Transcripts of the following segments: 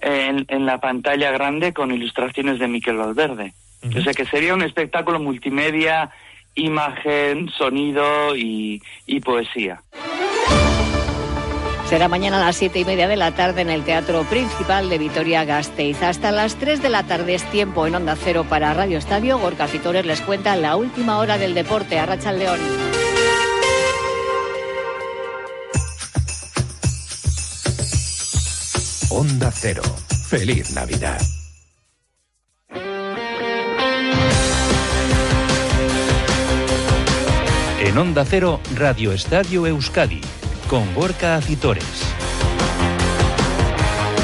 en, en, la pantalla grande con ilustraciones de Miquel Valverde. O sea que sería un espectáculo multimedia, imagen, sonido y, y poesía. Será mañana a las siete y media de la tarde en el Teatro Principal de Vitoria-Gasteiz. Hasta las 3 de la tarde es tiempo en Onda Cero para Radio Estadio. Gorka Fitores les cuenta la última hora del deporte. a Racha León. Onda Cero. Feliz Navidad. En Onda Cero, Radio Estadio Euskadi con Gorka Acitores.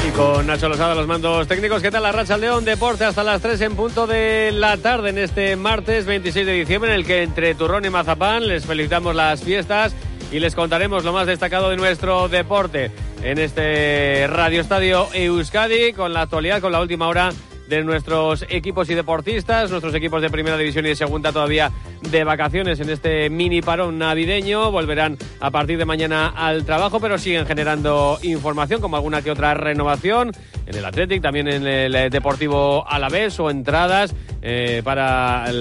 Y con Nacho Losada, los mandos técnicos. ¿Qué tal la racha León Deporte hasta las 3 en punto de la tarde en este martes 26 de diciembre en el que entre turrón y mazapán les felicitamos las fiestas y les contaremos lo más destacado de nuestro deporte en este Radio Estadio Euskadi con la actualidad, con la última hora de nuestros equipos y deportistas, nuestros equipos de primera división y de segunda todavía de vacaciones en este mini parón navideño. Volverán a partir de mañana al trabajo, pero siguen generando información como alguna que otra renovación en el Athletic, también en el Deportivo Alavés o entradas eh, para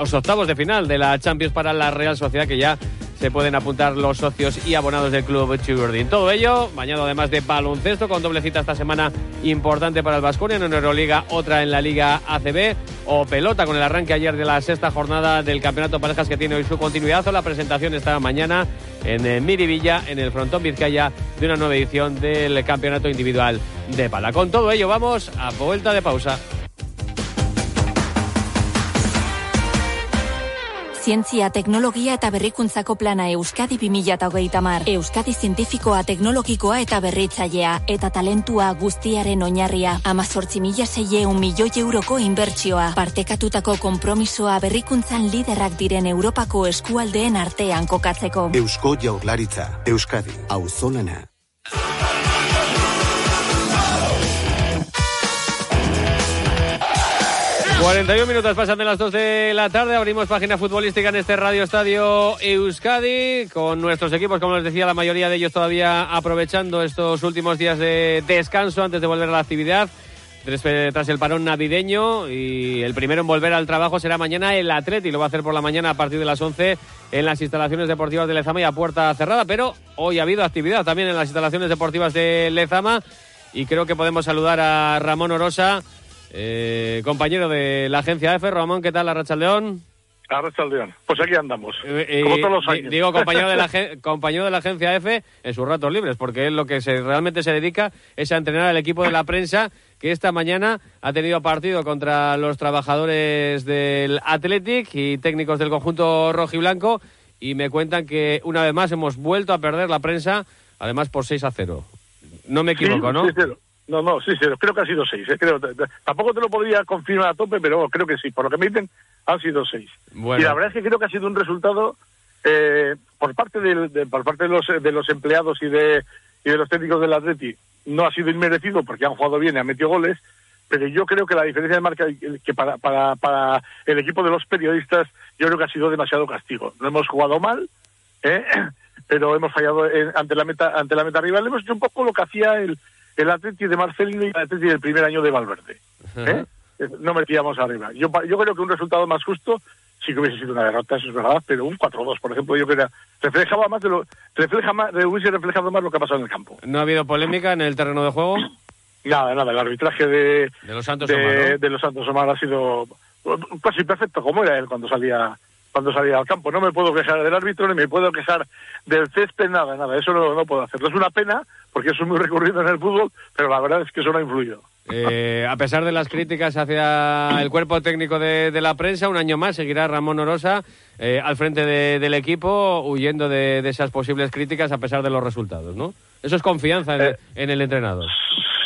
los octavos de final de la Champions para la Real Sociedad que ya se pueden apuntar los socios y abonados del club Chigurdín. Todo ello, bañado además de baloncesto, con doble cita esta semana importante para el Vasconia en Euroliga, otra en la Liga ACB, o pelota con el arranque ayer de la sexta jornada del Campeonato Parejas que tiene hoy su continuidad. La presentación está mañana en eh, Miribilla, en el frontón Vizcaya, de una nueva edición del Campeonato Individual de Pala. Con todo ello, vamos a vuelta de pausa. Zientzia, teknologia eta berrikuntzako plana Euskadi 2030 mar. Euskadi zientifikoa, teknologikoa eta berritzailea. Eta talentua guztiaren oinarria. Amazortzi mila zeie milioi euroko inbertsioa. Partekatutako kompromisoa berrikuntzan liderrak diren Europako eskualdeen artean kokatzeko. Eusko jaurlaritza. Euskadi. Auzonana. 41 minutos pasan de las 2 de la tarde. Abrimos página futbolística en este Radio Estadio Euskadi con nuestros equipos, como les decía, la mayoría de ellos todavía aprovechando estos últimos días de descanso antes de volver a la actividad. Tras el parón navideño y el primero en volver al trabajo será mañana el Atleti. Lo va a hacer por la mañana a partir de las 11 en las instalaciones deportivas de Lezama y a puerta cerrada. Pero hoy ha habido actividad también en las instalaciones deportivas de Lezama y creo que podemos saludar a Ramón Orosa eh, compañero de la agencia EFE, Ramón, ¿qué tal, Arrachaldeón? Arrachaldeón, pues aquí andamos, eh, eh, como todos los años. Digo, compañero de, la, compañero de la agencia EFE en sus ratos libres, porque él lo que se, realmente se dedica es a entrenar al equipo de la prensa que esta mañana ha tenido partido contra los trabajadores del Athletic y técnicos del conjunto rojo y me cuentan que una vez más hemos vuelto a perder la prensa, además por 6 a 0. No me equivoco, ¿no? No, no, sí, sí, creo que ha sido seis. ¿eh? Creo, tampoco te lo podría confirmar a tope, pero creo que sí. Por lo que me dicen, han sido seis. Y la verdad es que creo que ha sido un resultado eh, por parte de, por parte de los, de los empleados y de, y de los técnicos del Atleti no ha sido inmerecido porque han jugado bien y han metido goles, pero yo creo que la diferencia de marca que para, para, para el equipo de los periodistas yo creo que ha sido demasiado castigo. No hemos jugado mal, ¿eh? pero hemos fallado ante la meta ante la meta rival. Hemos hecho un poco lo que hacía el el Atleti de Marcelino y el Atleti del primer año de Valverde. ¿eh? No metíamos arriba. Yo, yo creo que un resultado más justo sí que hubiese sido una derrota, eso es verdad, pero un 4-2, por ejemplo, yo creo que reflejaba más de lo, refleja más, hubiese reflejado más lo que ha pasado en el campo. ¿No ha habido polémica en el terreno de juego? Nada, nada, el arbitraje de, de los Santos de, de los Santos Omar ha sido casi perfecto como era él cuando salía cuando salía al campo. No me puedo quejar del árbitro ni me puedo quejar del césped, nada, nada. Eso no, no puedo hacerlo. Es una pena porque eso es muy recurrido en el fútbol, pero la verdad es que eso no ha influido. Eh, a pesar de las críticas hacia el cuerpo técnico de, la prensa, un año más seguirá Ramón Orosa eh, al frente del equipo, huyendo de, esas posibles críticas a pesar de los resultados, ¿no? Eso es confianza en, eh, en el entrenador.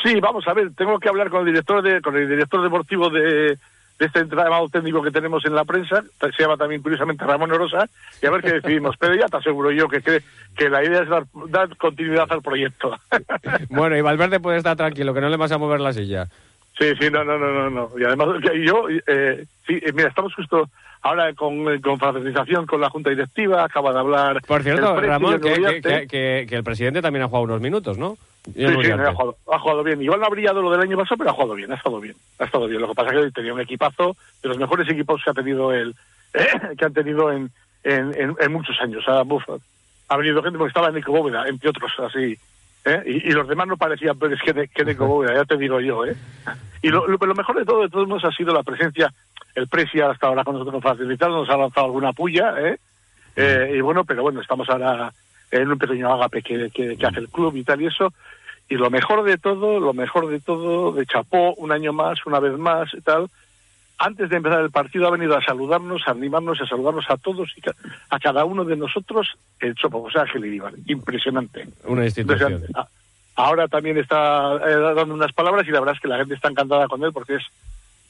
Sí, vamos a ver, tengo que hablar con el director de, con el director deportivo de, de este entrenador técnico que tenemos en la prensa, se llama también curiosamente Ramón Orosa, y a ver qué decidimos. Pero ya te aseguro yo que, que, la idea es dar, continuidad al proyecto. bueno, y Valverde puede estar tranquilo, que no le vas a mover la silla. Sí, sí, no, no, no, no. Y además, yo, eh, sí, eh, mira, estamos justo ahora con, con fraternización con la Junta Directiva, acaba de hablar... Por cierto, Ramón, que, que, el presidente también ha jugado unos minutos, ¿no? Sí, sí, ha jugado, ha jugado, bien. Igual no ha brillado lo del año pasado, pero ha jugado bien, ha estado bien. Ha estado bien. Lo que pasa es que tenía un equipazo de los mejores equipos que ha tenido el, que han tenido en, en, en, muchos años. Ha, ha venido gente porque estaba en Nico Bóveda, entre otros, así. ¿eh? Y, los demás no parecían peores que, que Nico Bóveda, ya te digo yo. ¿eh? Y lo, lo, mejor de todo, de todos modos, ha sido la presencia. El Presia hasta ahora con nosotros facilitado, nos ha lanzado alguna puya, ¿eh? Eh, y bueno, pero bueno, estamos ahora en un pequeño ágape que, que, hace el club y tal y eso. Y lo mejor de todo, lo mejor de todo, de Chapó, un año más, una vez más y tal, antes de empezar el partido ha venido a saludarnos, a animarnos, a saludarnos a todos y a cada uno de nosotros el Chopo José Ángel Iribar. Impresionante. Una institución. Ahora también está eh, dando unas palabras y la verdad es que la gente está encantada con él porque es,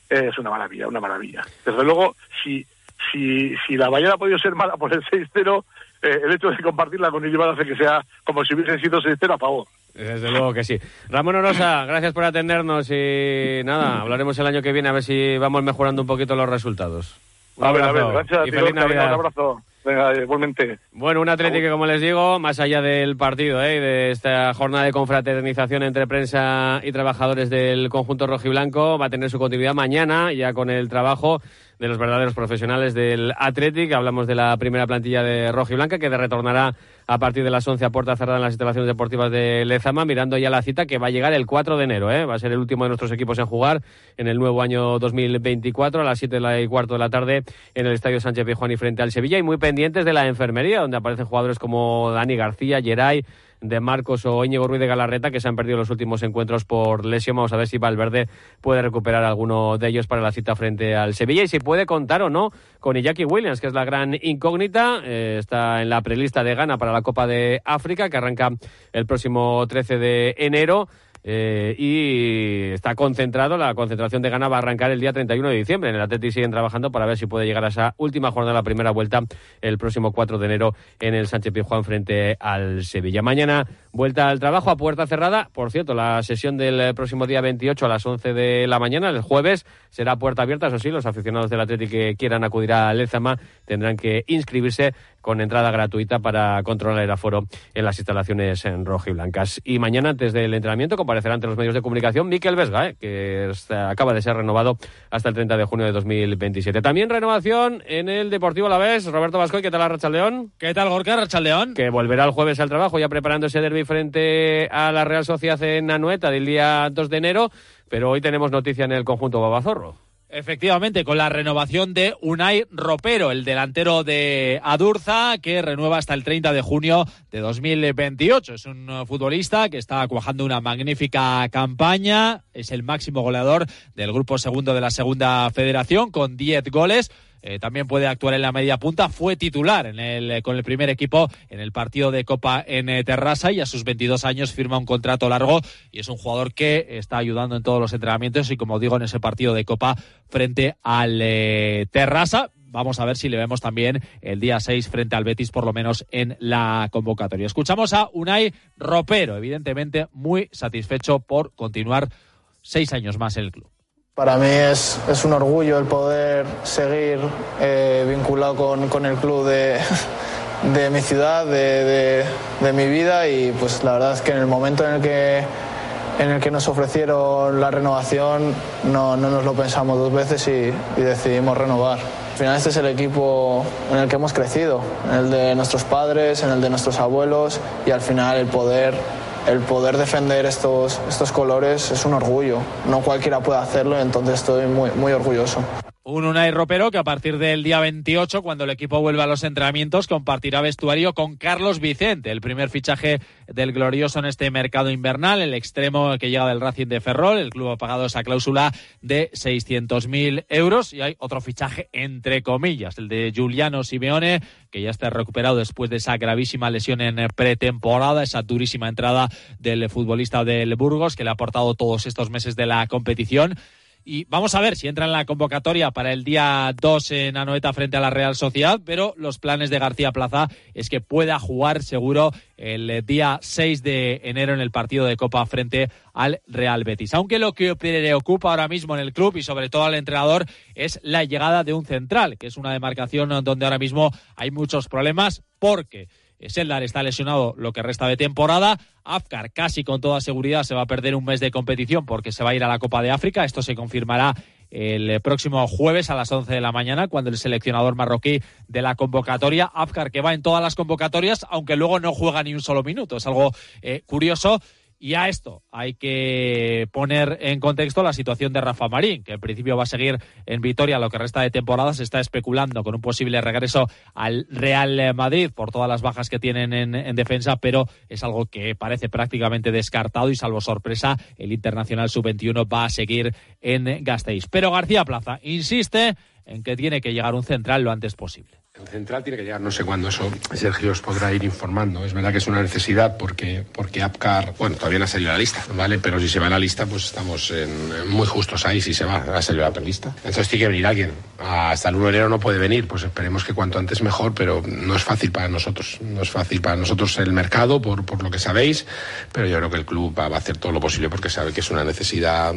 es una maravilla, una maravilla. Desde luego, si, si, si la mañana ha podido ser mala por el 6-0, eh, el hecho de compartirla con Iribar hace que sea como si hubiesen sido 6-0 a favor. Desde luego que sí. Ramón Orosa, gracias por atendernos y nada, hablaremos el año que viene a ver si vamos mejorando un poquito los resultados. Un a ver, a ver, gracias. Y feliz Navidad. Un abrazo. Venga, igualmente. Bueno, un Atlético como les digo, más allá del partido ¿eh? de esta jornada de confraternización entre prensa y trabajadores del conjunto rojiblanco, va a tener su continuidad mañana, ya con el trabajo de los verdaderos profesionales del Athletic. Hablamos de la primera plantilla de Roja y Blanca que retornará a partir de las 11 a puerta cerrada en las instalaciones deportivas de Lezama, mirando ya la cita que va a llegar el 4 de enero. ¿eh? Va a ser el último de nuestros equipos en jugar en el nuevo año 2024 a las 7 y cuarto de la tarde en el Estadio Sánchez Pizjuán y frente al Sevilla y muy pendientes de la enfermería, donde aparecen jugadores como Dani García, Geray, de Marcos o Íñigo Ruiz de Galarreta, que se han perdido los últimos encuentros por lesión. Vamos a ver si Valverde puede recuperar alguno de ellos para la cita frente al Sevilla y si puede contar o no con Iñaki Williams, que es la gran incógnita. Eh, está en la prelista de Ghana para la Copa de África, que arranca el próximo 13 de enero. Eh, y está concentrado, la concentración de Gana va a arrancar el día 31 de diciembre. En el Atleti siguen trabajando para ver si puede llegar a esa última jornada la primera vuelta el próximo 4 de enero en el Sánchez Pizjuán frente al Sevilla. Mañana vuelta al trabajo a puerta cerrada. Por cierto, la sesión del próximo día 28 a las 11 de la mañana, el jueves, será puerta abierta. Eso sí, los aficionados del Atleti que quieran acudir a Lezama tendrán que inscribirse con entrada gratuita para controlar el aforo en las instalaciones en rojo y blancas. Y mañana, antes del entrenamiento, comparecerá ante los medios de comunicación Miquel Vesga, eh, que acaba de ser renovado hasta el 30 de junio de 2027. También renovación en el Deportivo La Vez. Roberto Vascoy, ¿qué tal a Rachaldeón? ¿Qué tal, Gorka Rachaldeón? Que volverá el jueves al trabajo, ya preparando ese derby frente a la Real Sociedad en Anueta del día 2 de enero. Pero hoy tenemos noticia en el conjunto Babazorro. Efectivamente, con la renovación de Unai Ropero, el delantero de Adurza, que renueva hasta el 30 de junio de 2028. Es un futbolista que está cuajando una magnífica campaña, es el máximo goleador del grupo segundo de la segunda federación, con 10 goles. Eh, también puede actuar en la media punta. Fue titular en el, eh, con el primer equipo en el partido de Copa en eh, Terrassa y a sus 22 años firma un contrato largo y es un jugador que está ayudando en todos los entrenamientos y como digo en ese partido de Copa frente al Terrassa. Vamos a ver si le vemos también el día 6 frente al Betis, por lo menos en la convocatoria. Escuchamos a Unai Ropero, evidentemente muy satisfecho por continuar seis años más en el club. Para mí es, es un orgullo el poder seguir eh, vinculado con, con, el club de, de mi ciudad, de, de, de, mi vida y pues la verdad es que en el momento en el que, en el que nos ofrecieron la renovación no, no nos lo pensamos dos veces y, y decidimos renovar. Al final este es el equipo en el que hemos crecido, en el de nuestros padres, en el de nuestros abuelos y al final el poder el poder defender estos, estos colores es un orgullo. No cualquiera puede hacerlo, entonces estoy muy, muy orgulloso. Un Unai Ropero que a partir del día 28, cuando el equipo vuelva a los entrenamientos, compartirá vestuario con Carlos Vicente, el primer fichaje del glorioso en este mercado invernal, el extremo que llega del Racing de Ferrol. El club ha pagado esa cláusula de 600.000 euros y hay otro fichaje entre comillas, el de Giuliano Simeone, que ya está recuperado después de esa gravísima lesión en pretemporada, esa durísima entrada del futbolista del Burgos que le ha aportado todos estos meses de la competición. Y vamos a ver si entra en la convocatoria para el día 2 en Anoeta frente a la Real Sociedad, pero los planes de García Plaza es que pueda jugar seguro el día 6 de enero en el partido de Copa frente al Real Betis. Aunque lo que preocupa ahora mismo en el club y sobre todo al entrenador es la llegada de un central, que es una demarcación donde ahora mismo hay muchos problemas porque Seldar está lesionado lo que resta de temporada. Afkar casi con toda seguridad se va a perder un mes de competición porque se va a ir a la Copa de África. Esto se confirmará el próximo jueves a las 11 de la mañana, cuando el seleccionador marroquí de la convocatoria, Afkar, que va en todas las convocatorias, aunque luego no juega ni un solo minuto. Es algo eh, curioso. Y a esto hay que poner en contexto la situación de Rafa Marín, que en principio va a seguir en Vitoria lo que resta de temporada. Se está especulando con un posible regreso al Real Madrid por todas las bajas que tienen en, defensa, pero es algo que parece prácticamente descartado y salvo sorpresa, el Internacional Sub-21 va a seguir en Gasteiz. Pero García Plaza insiste en que tiene que llegar un central lo antes posible. El central tiene que llegar, no sé cuándo, eso Sergio os podrá ir informando. Es verdad que es una necesidad porque, porque Apcar, bueno, todavía no ha salido la lista, ¿vale? Pero si se va la lista, pues estamos muy justos ahí si se va, a salir la lista. Entonces tiene que venir alguien. Hasta el 1 de enero no puede venir, pues esperemos que cuanto antes mejor, pero no es fácil para nosotros. No es fácil para nosotros el mercado, por, por lo que sabéis, pero yo creo que el club va a hacer todo lo posible porque sabe que es una necesidad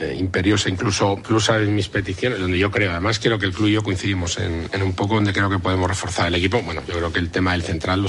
eh, imperiosa, incluso, incluso en mis peticiones, donde yo creo, además creo que el club y yo coincidimos en, un poco donde creo que podemos reforzar el equipo. Bueno, yo creo que el tema del central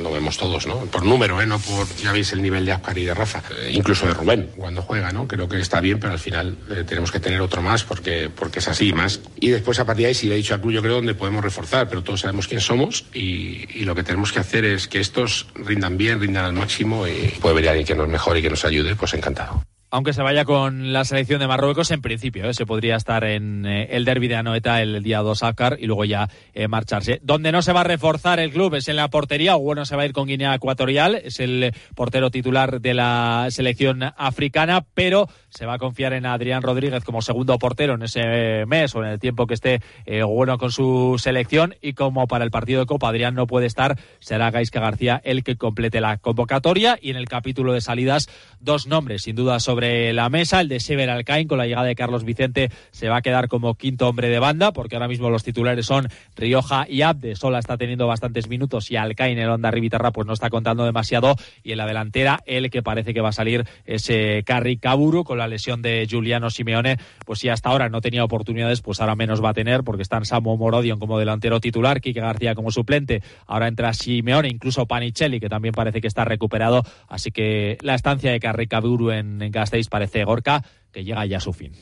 lo vemos todos, ¿no? Por número, ¿eh? No por, ya veis el nivel de Ascar y de Rafa, eh, incluso de Rubén cuando juega, ¿no? Creo que está bien, pero al final eh, tenemos que tener otro más porque, porque es así, más. Y después a partir de ahí, si le he dicho al club, yo creo donde podemos reforzar, pero todos sabemos quién somos y, y, lo que tenemos que hacer es que estos rindan bien, rindan al máximo y puede venir alguien que nos mejore y que nos ayude, pues encantado aunque se vaya con la selección de Marruecos, en principio ¿eh? se podría estar en eh, el derby de Anoeta el día 2 Akar y luego ya eh, marcharse. Donde no se va a reforzar el club es en la portería, o bueno, se va a ir con Guinea Ecuatorial, es el portero titular de la selección africana, pero se va a confiar en Adrián Rodríguez como segundo portero en ese mes o en el tiempo que esté bueno con su selección y como para el partido de Copa Adrián no puede estar, será Gaisca García el que complete la convocatoria y en el capítulo de salidas dos nombres sin duda sobre la mesa. El de Sever Alcain, con la llegada de Carlos Vicente, se va a quedar como quinto hombre de banda, porque ahora mismo los titulares son Rioja y Abde. Sola está teniendo bastantes minutos y Alcain, el Onda Rivitarra, pues no está contando demasiado. Y en la delantera, el que parece que va a salir ese Carri Caburu con la lesión de Giuliano Simeone. Pues si hasta ahora no tenía oportunidades, pues ahora menos va a tener, porque están Samu Morodion como delantero titular, Quique García como suplente. Ahora entra Simeone, incluso Panicelli, que también parece que está recuperado. Así que la estancia de Carri Caburu en, en parece Gorka que llega ya a su fin.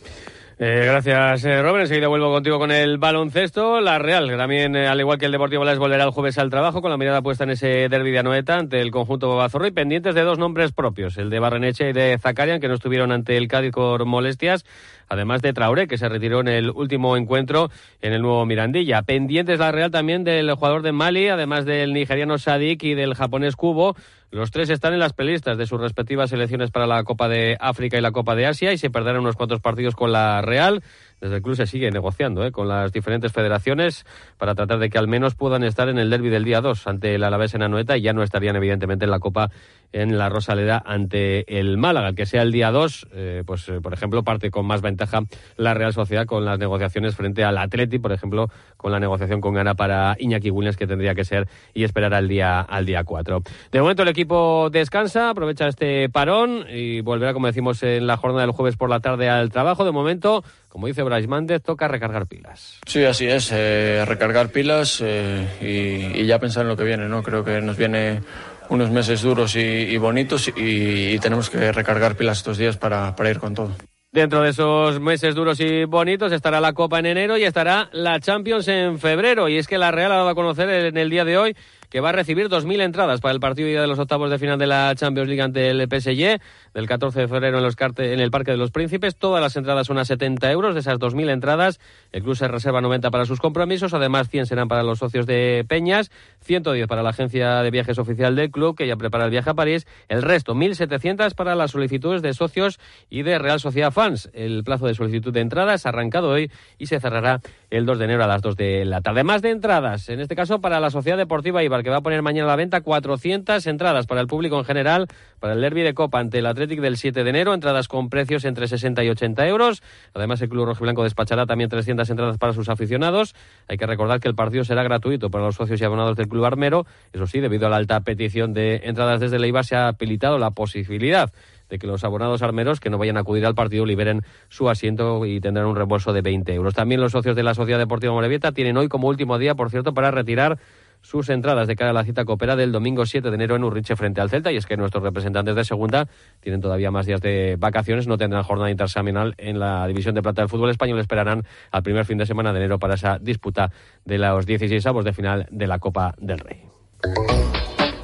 Eh, gracias, eh, Robert. Enseguida vuelvo contigo con el baloncesto. La Real, que también, eh, al igual que el Deportivo Las, volverá el jueves al trabajo con la mirada puesta en ese derbi de Anoeta ante el conjunto Bobazorro y pendientes de dos nombres propios, el de Barreneche y de Zacarian, que no estuvieron ante el Cádiz por molestias además de Traoré, que se retiró en el último encuentro en el nuevo Mirandilla. Pendientes la Real también del jugador de Mali, además del nigeriano Sadik y del japonés Kubo. Los tres están en las pelistas de sus respectivas selecciones para la Copa de África y la Copa de Asia y se perderán unos cuantos partidos con la Real. Desde el club se sigue negociando ¿eh? con las diferentes federaciones para tratar de que al menos puedan estar en el derby del día 2 ante el Alavés en Anoeta y ya no estarían evidentemente en la Copa en la Rosaleda ante el Málaga. Que sea el día 2, eh, pues eh, por ejemplo, parte con más ventaja la Real Sociedad con las negociaciones frente al Atleti, por ejemplo, con la negociación con gana para Iñaki Williams que tendría que ser y esperar al día al día 4. De momento el equipo descansa, aprovecha este parón y volverá, como decimos, en la jornada del jueves por la tarde al trabajo. De momento, como dice Brais Mández, toca recargar pilas. Sí, así es, eh, recargar pilas y, y ya pensar en lo que viene, ¿no? Creo que nos viene unos meses duros y, bonitos y, tenemos que recargar pilas estos días para, para ir con todo. Dentro de esos meses duros y bonitos estará la Copa en enero y estará la Champions en febrero. Y es que la Real ha dado a conocer en el día de hoy que va a recibir 2.000 entradas para el partido de los octavos de final de la Champions League ante el PSG del 14 de febrero en, los en el Parque de los Príncipes. Todas las entradas son a 70 euros. De esas 2.000 entradas, el club se reserva 90 para sus compromisos. Además, 100 serán para los socios de Peñas, 110 para la agencia de viajes oficial del club, que ya prepara el viaje a París. El resto, 1.700 para las solicitudes de socios y de Real Sociedad Fans. El plazo de solicitud de entradas ha arrancado hoy y se cerrará el 2 de enero a las 2 de la tarde. Más de entradas, en este caso para la Sociedad Deportiva Ibar, que va a poner mañana a la venta 400 entradas para el público en general para el derby de Copa ante el Athletic del 7 de enero, entradas con precios entre 60 y 80 euros. Además, el Club Rojiblanco despachará también 300 entradas para sus aficionados. Hay que recordar que el partido será gratuito para los socios y abonados del Club Armero. Eso sí, debido a la alta petición de entradas desde la IVA, se ha habilitado la posibilidad de que los abonados armeros que no vayan a acudir al partido liberen su asiento y tendrán un reembolso de 20 euros. También los socios de la Sociedad Deportiva Morevieta tienen hoy como último día, por cierto, para retirar sus entradas de cara a la cita coopera del domingo 7 de enero en Urriche frente al Celta. Y es que nuestros representantes de segunda tienen todavía más días de vacaciones, no tendrán jornada interseminal en la división de plata del fútbol español. Esperarán al primer fin de semana de enero para esa disputa de los 16 avos de final de la Copa del Rey.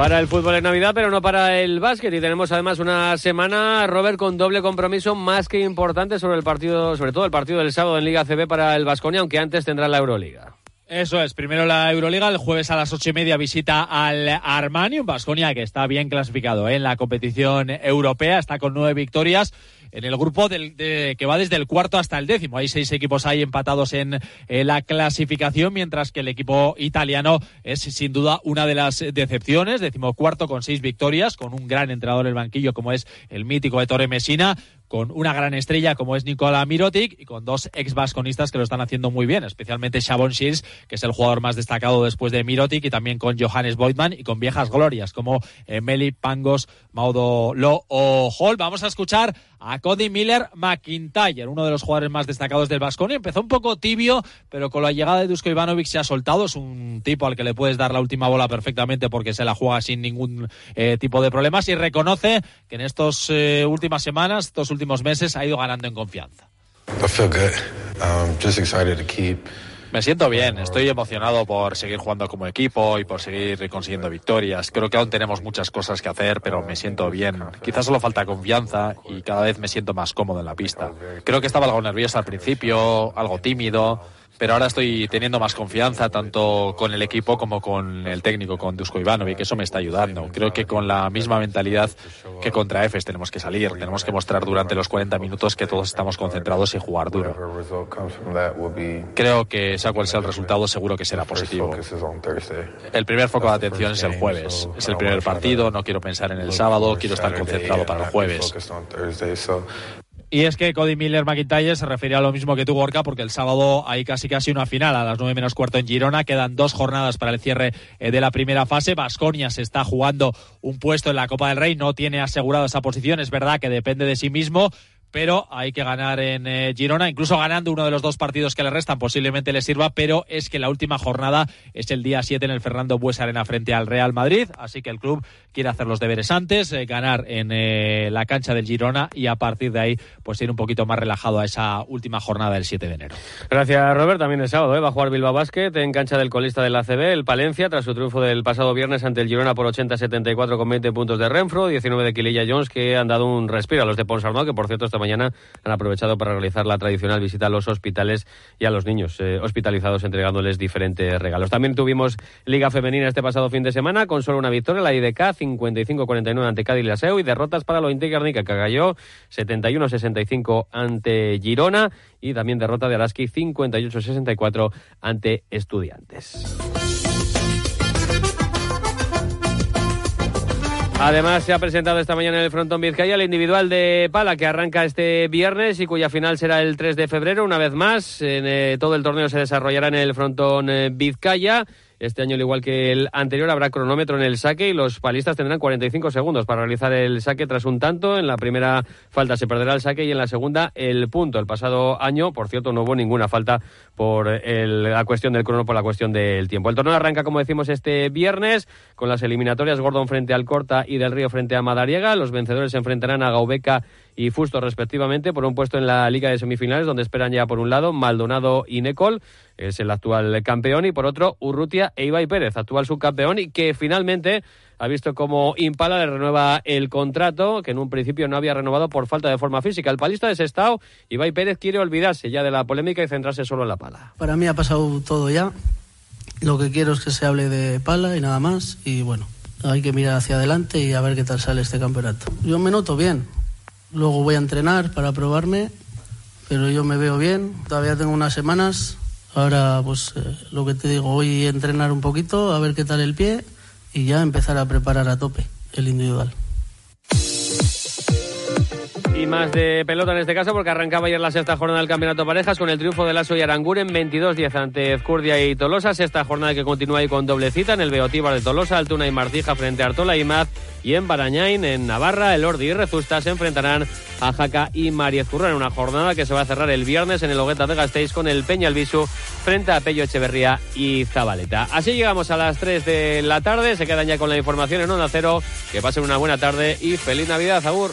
Para el fútbol en Navidad, pero no para el básquet. Y tenemos además una semana, Robert, con doble compromiso más que importante sobre el partido, sobre todo el partido del sábado en Liga CB para el Vasconia, aunque antes tendrá la Euroliga. Eso es, primero la Euroliga, el jueves a las ocho y media visita al Armani, un Vasconia que está bien clasificado ¿eh? en la competición europea, está con nueve victorias en el grupo del, que va desde el cuarto hasta el décimo. Hay seis equipos ahí empatados en eh, la clasificación, mientras que el equipo italiano es sin duda una de las decepciones. Decimocuarto con seis victorias, con un gran entrenador en el banquillo como es el mítico de Torre Messina con una gran estrella como es Nicola Mirotic y con dos ex vasconistas que lo están haciendo muy bien, especialmente Shavon Shields, que es el jugador más destacado después de Mirotic, y también con Johannes Boydman y con viejas glorias como eh, Meli Pangos, Maudo Lo o Hall. Vamos a escuchar a Cody Miller McIntyre, uno de los jugadores más destacados del Vasconia. Empezó un poco tibio, pero con la llegada de Dusko Ivanovic se ha soltado. Es un tipo al que le puedes dar la última bola perfectamente porque se la juega sin ningún eh, tipo de problemas y reconoce que en estas eh, últimas semanas, estos últimos meses, ha ido ganando en confianza. Me siento bien, estoy emocionado por seguir jugando como equipo y por seguir consiguiendo victorias. Creo que aún tenemos muchas cosas que hacer, pero me siento bien. Quizás solo falta confianza y cada vez me siento más cómodo en la pista. Creo que estaba algo nervioso al principio, algo tímido pero ahora estoy teniendo más confianza tanto con el equipo como con el técnico, con Dusko Ivanovic, que eso me está ayudando. Creo que con la misma mentalidad que contra EFES tenemos que salir, tenemos que mostrar durante los 40 minutos que todos estamos concentrados y jugar duro. Creo que sea cual sea el resultado, seguro que será positivo. El primer foco de atención es el jueves, es el primer partido, no quiero pensar en el sábado, quiero estar concentrado para el jueves. Y es que Cody Miller McIntyre se refería a lo mismo que tú, Gorka, porque el sábado hay casi casi una final a las nueve menos cuarto en Girona. Quedan dos jornadas para el cierre eh, de la primera fase. Vasconia se está jugando un puesto en la Copa del Rey, no tiene asegurado esa posición. Es verdad que depende de sí mismo, pero hay que ganar en eh, Girona, incluso ganando uno de los dos partidos que le restan posiblemente le sirva, pero es que la última jornada es el día 7 en el Fernando Bues Arena frente al Real Madrid, así que el club quiere hacer los deberes antes, eh, ganar en eh, la cancha del Girona y a partir de ahí pues ir un poquito más relajado a esa última jornada del 7 de enero. Gracias Robert, también el sábado va a jugar Bilbao en cancha del colista del ACB, el Palencia, tras su triunfo del pasado viernes ante el Girona por 80-74 con 20 puntos de Renfro, 19 de Quililla Jones que han dado un respiro a los de Ponsarnau, que por cierto está mañana han aprovechado para realizar la tradicional visita a los hospitales y a los niños eh, hospitalizados entregándoles diferentes regalos. También tuvimos Liga Femenina este pasado fin de semana con solo una victoria, la IDK 55-49 ante Cádiz Laseu y derrotas para lo Guernica que cayó 71-65 ante Girona y también derrota de Araski 58-64 ante Estudiantes. Además, se ha presentado esta mañana en el frontón Vizcaya el individual de Pala que arranca este viernes y cuya final será el 3 de febrero. Una vez más, en, eh, todo el torneo se desarrollará en el frontón eh, Vizcaya. Este año, al igual que el anterior, habrá cronómetro en el saque y los palistas tendrán 45 segundos para realizar el saque tras un tanto. En la primera falta se perderá el saque y en la segunda el punto. El pasado año, por cierto, no hubo ninguna falta por la cuestión del crono, por la cuestión del tiempo. El torneo arranca, como decimos, este viernes con las eliminatorias Gordon frente al Corta y del Río frente a Madariega. Los vencedores se enfrentarán a Gaubeca y Fusto respectivamente por un puesto en la Liga de Semifinales donde esperan ya por un lado Maldonado y Necol, es el actual campeón, y por otro Urrutia e Ibai Pérez, actual subcampeón y que finalmente ha visto como Impala le renueva el contrato, que en un principio no había renovado por falta de forma física. El palista de Sestao, Ibai Pérez quiere olvidarse ya de la polémica y centrarse solo en la pala. Para mí ha pasado todo ya. Lo que quiero es que se hable de pala y nada más. Y bueno, hay que mirar hacia adelante y a ver qué tal sale este campeonato. Yo me noto bien, Luego voy a entrenar para probarme, pero yo me veo bien. Todavía tengo unas semanas. Ahora, pues eh, lo que te digo, voy a entrenar un poquito, a ver qué tal el pie y ya empezar a preparar a tope el individual. Y más de pelota en este caso, porque arrancaba ayer la sexta jornada del Campeonato Parejas con el triunfo de Lasso y Aranguren 22-10 ante Ezcurdia y Tolosa. Sexta jornada que continúa ahí con doble cita en el Beotíbar de Tolosa, Altuna y Martija frente a Artola y Maz. Y en Barañain, en Navarra, el Ordi y Rezusta se enfrentarán a Jaca y Mariez en una jornada que se va a cerrar el viernes en el Hogueta de Gasteiz con el Peña Albisu frente a Pello Echeverría y Zabaleta. Así llegamos a las 3 de la tarde. Se quedan ya con la información en Onda Cero. Que pasen una buena tarde y feliz Navidad, Agur.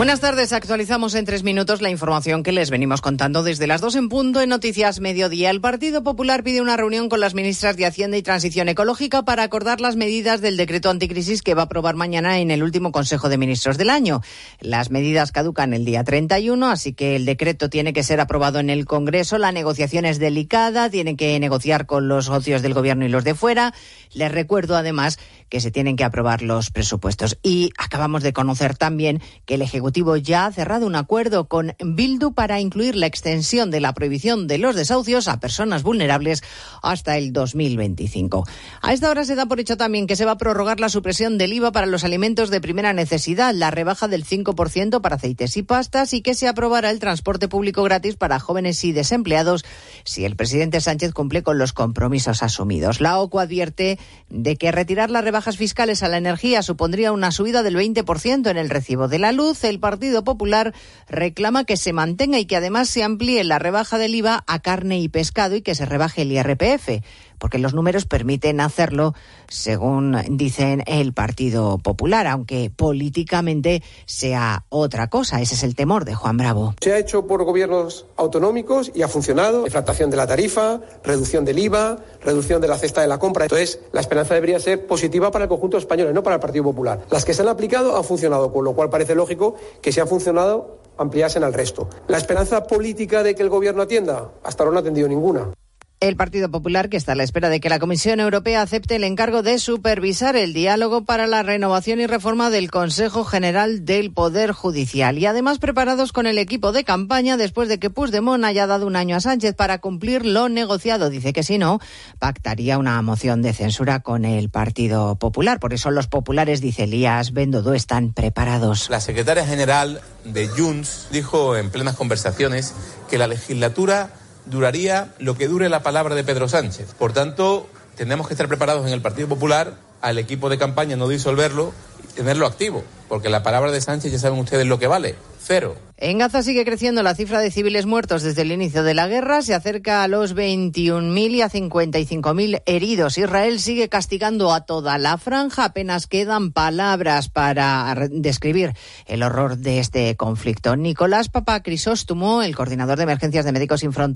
Buenas tardes, actualizamos en tres minutos la información que les venimos contando desde las dos en punto en Noticias Mediodía. El Partido Popular pide una reunión con las ministras de Hacienda y Transición Ecológica para acordar las medidas del decreto anticrisis que va a aprobar mañana en el último Consejo de Ministros del año. Las medidas caducan el día 31, así que el decreto tiene que ser aprobado en el Congreso. La negociación es delicada, tiene que negociar con los socios del Gobierno y los de fuera. Les recuerdo además que se tienen que aprobar los presupuestos. Y acabamos de conocer también que el Ejecutivo ya ha cerrado un acuerdo con Bildu para incluir la extensión de la prohibición de los desahucios a personas vulnerables hasta el 2025. A esta hora se da por hecho también que se va a prorrogar la supresión del IVA para los alimentos de primera necesidad, la rebaja del 5% para aceites y pastas y que se aprobará el transporte público gratis para jóvenes y desempleados si el presidente Sánchez cumple con los compromisos asumidos. La OCU advierte de que retirar las rebajas fiscales a la energía supondría una subida del 20% en el recibo de la luz. El Partido Popular reclama que se mantenga y que además se amplíe la rebaja del IVA a carne y pescado y que se rebaje el IRPF porque los números permiten hacerlo, según dicen el Partido Popular, aunque políticamente sea otra cosa. Ese es el temor de Juan Bravo. Se ha hecho por gobiernos autonómicos y ha funcionado. Deflactación de la tarifa, reducción del IVA, reducción de la cesta de la compra. Entonces, la esperanza debería ser positiva para el conjunto español no para el Partido Popular. Las que se han aplicado han funcionado, con lo cual parece lógico que si han funcionado ampliasen al resto. La esperanza política de que el gobierno atienda, hasta ahora no ha atendido ninguna. El Partido Popular, que está a la espera de que la Comisión Europea acepte el encargo de supervisar el diálogo para la renovación y reforma del Consejo General del Poder Judicial. Y además preparados con el equipo de campaña después de que Puigdemont haya dado un año a Sánchez para cumplir lo negociado. Dice que si no, pactaría una moción de censura con el Partido Popular. Por eso los populares, dice Elías Bendodo, están preparados. La secretaria general de Junts dijo en plenas conversaciones que la legislatura duraría lo que dure la palabra de Pedro Sánchez. Por tanto, tenemos que estar preparados en el Partido Popular al equipo de campaña no disolverlo y tenerlo activo, porque la palabra de Sánchez ya saben ustedes lo que vale, cero. En Gaza sigue creciendo la cifra de civiles muertos desde el inicio de la guerra, se acerca a los 21.000 y a 55.000 heridos. Israel sigue castigando a toda la franja, apenas quedan palabras para describir el horror de este conflicto. Nicolás Papa Crisóstomo, el coordinador de emergencias de Médicos Sin Fronteras,